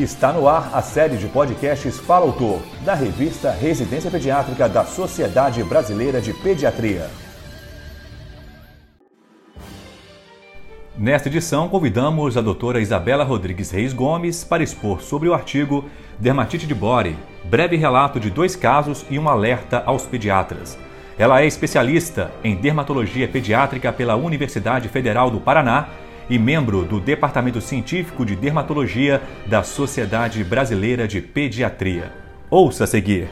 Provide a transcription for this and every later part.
Está no ar a série de podcasts Fala Autor, da revista Residência Pediátrica da Sociedade Brasileira de Pediatria. Nesta edição, convidamos a doutora Isabela Rodrigues Reis Gomes para expor sobre o artigo Dermatite de Bore, breve relato de dois casos e um alerta aos pediatras. Ela é especialista em dermatologia pediátrica pela Universidade Federal do Paraná e membro do Departamento Científico de Dermatologia da Sociedade Brasileira de Pediatria. Ouça a seguir.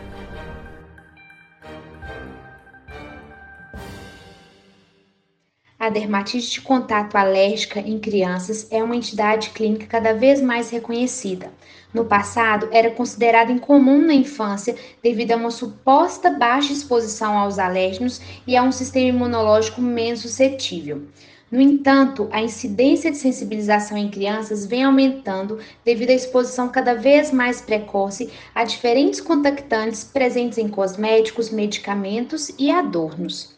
A dermatite de contato alérgica em crianças é uma entidade clínica cada vez mais reconhecida. No passado, era considerada incomum na infância devido a uma suposta baixa exposição aos alérgenos e a um sistema imunológico menos suscetível. No entanto, a incidência de sensibilização em crianças vem aumentando devido à exposição cada vez mais precoce a diferentes contactantes presentes em cosméticos, medicamentos e adornos.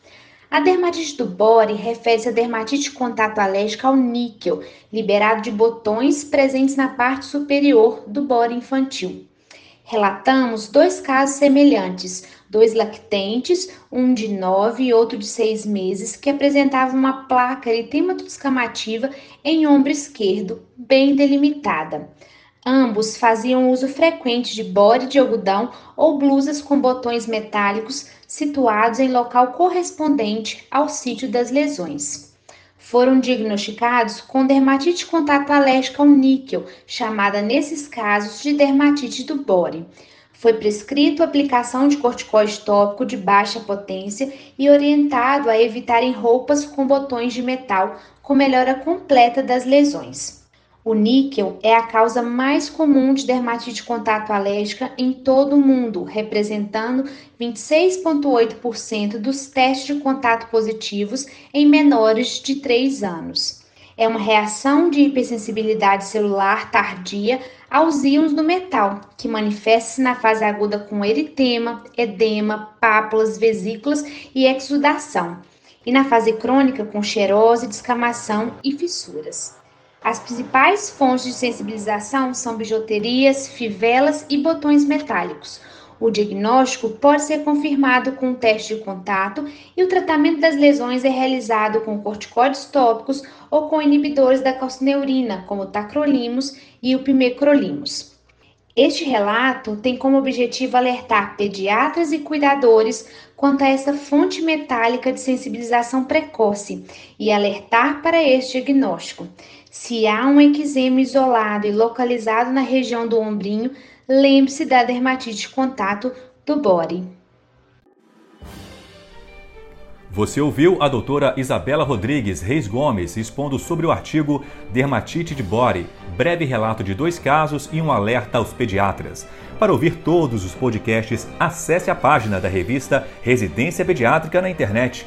A dermatite do bore refere-se à dermatite de contato alérgica ao níquel, liberado de botões presentes na parte superior do bore infantil. Relatamos dois casos semelhantes, dois lactentes, um de nove e outro de seis meses, que apresentavam uma placa eritemato-descamativa em ombro esquerdo, bem delimitada. Ambos faziam uso frequente de bode de algodão ou blusas com botões metálicos situados em local correspondente ao sítio das lesões foram diagnosticados com dermatite contato alérgica ao níquel, chamada nesses casos de dermatite do bore. Foi prescrito a aplicação de corticoide tópico de baixa potência e orientado a evitarem roupas com botões de metal, com melhora completa das lesões. O níquel é a causa mais comum de dermatite contato alérgica em todo o mundo, representando 26,8% dos testes de contato positivos em menores de 3 anos. É uma reação de hipersensibilidade celular tardia aos íons do metal, que manifesta-se na fase aguda com eritema, edema, pápulas, vesículas e exudação, e na fase crônica com xerose, descamação e fissuras. As principais fontes de sensibilização são bijuterias, fivelas e botões metálicos. O diagnóstico pode ser confirmado com um teste de contato e o tratamento das lesões é realizado com corticóides tópicos ou com inibidores da calcineurina, como o tacrolimus e o pimecrolimus. Este relato tem como objetivo alertar pediatras e cuidadores quanto a essa fonte metálica de sensibilização precoce e alertar para este diagnóstico. Se há um eczema isolado e localizado na região do ombrinho, lembre-se da dermatite de contato do body. Você ouviu a doutora Isabela Rodrigues Reis Gomes expondo sobre o artigo Dermatite de Bore, breve relato de dois casos e um alerta aos pediatras. Para ouvir todos os podcasts, acesse a página da revista Residência Pediátrica na internet.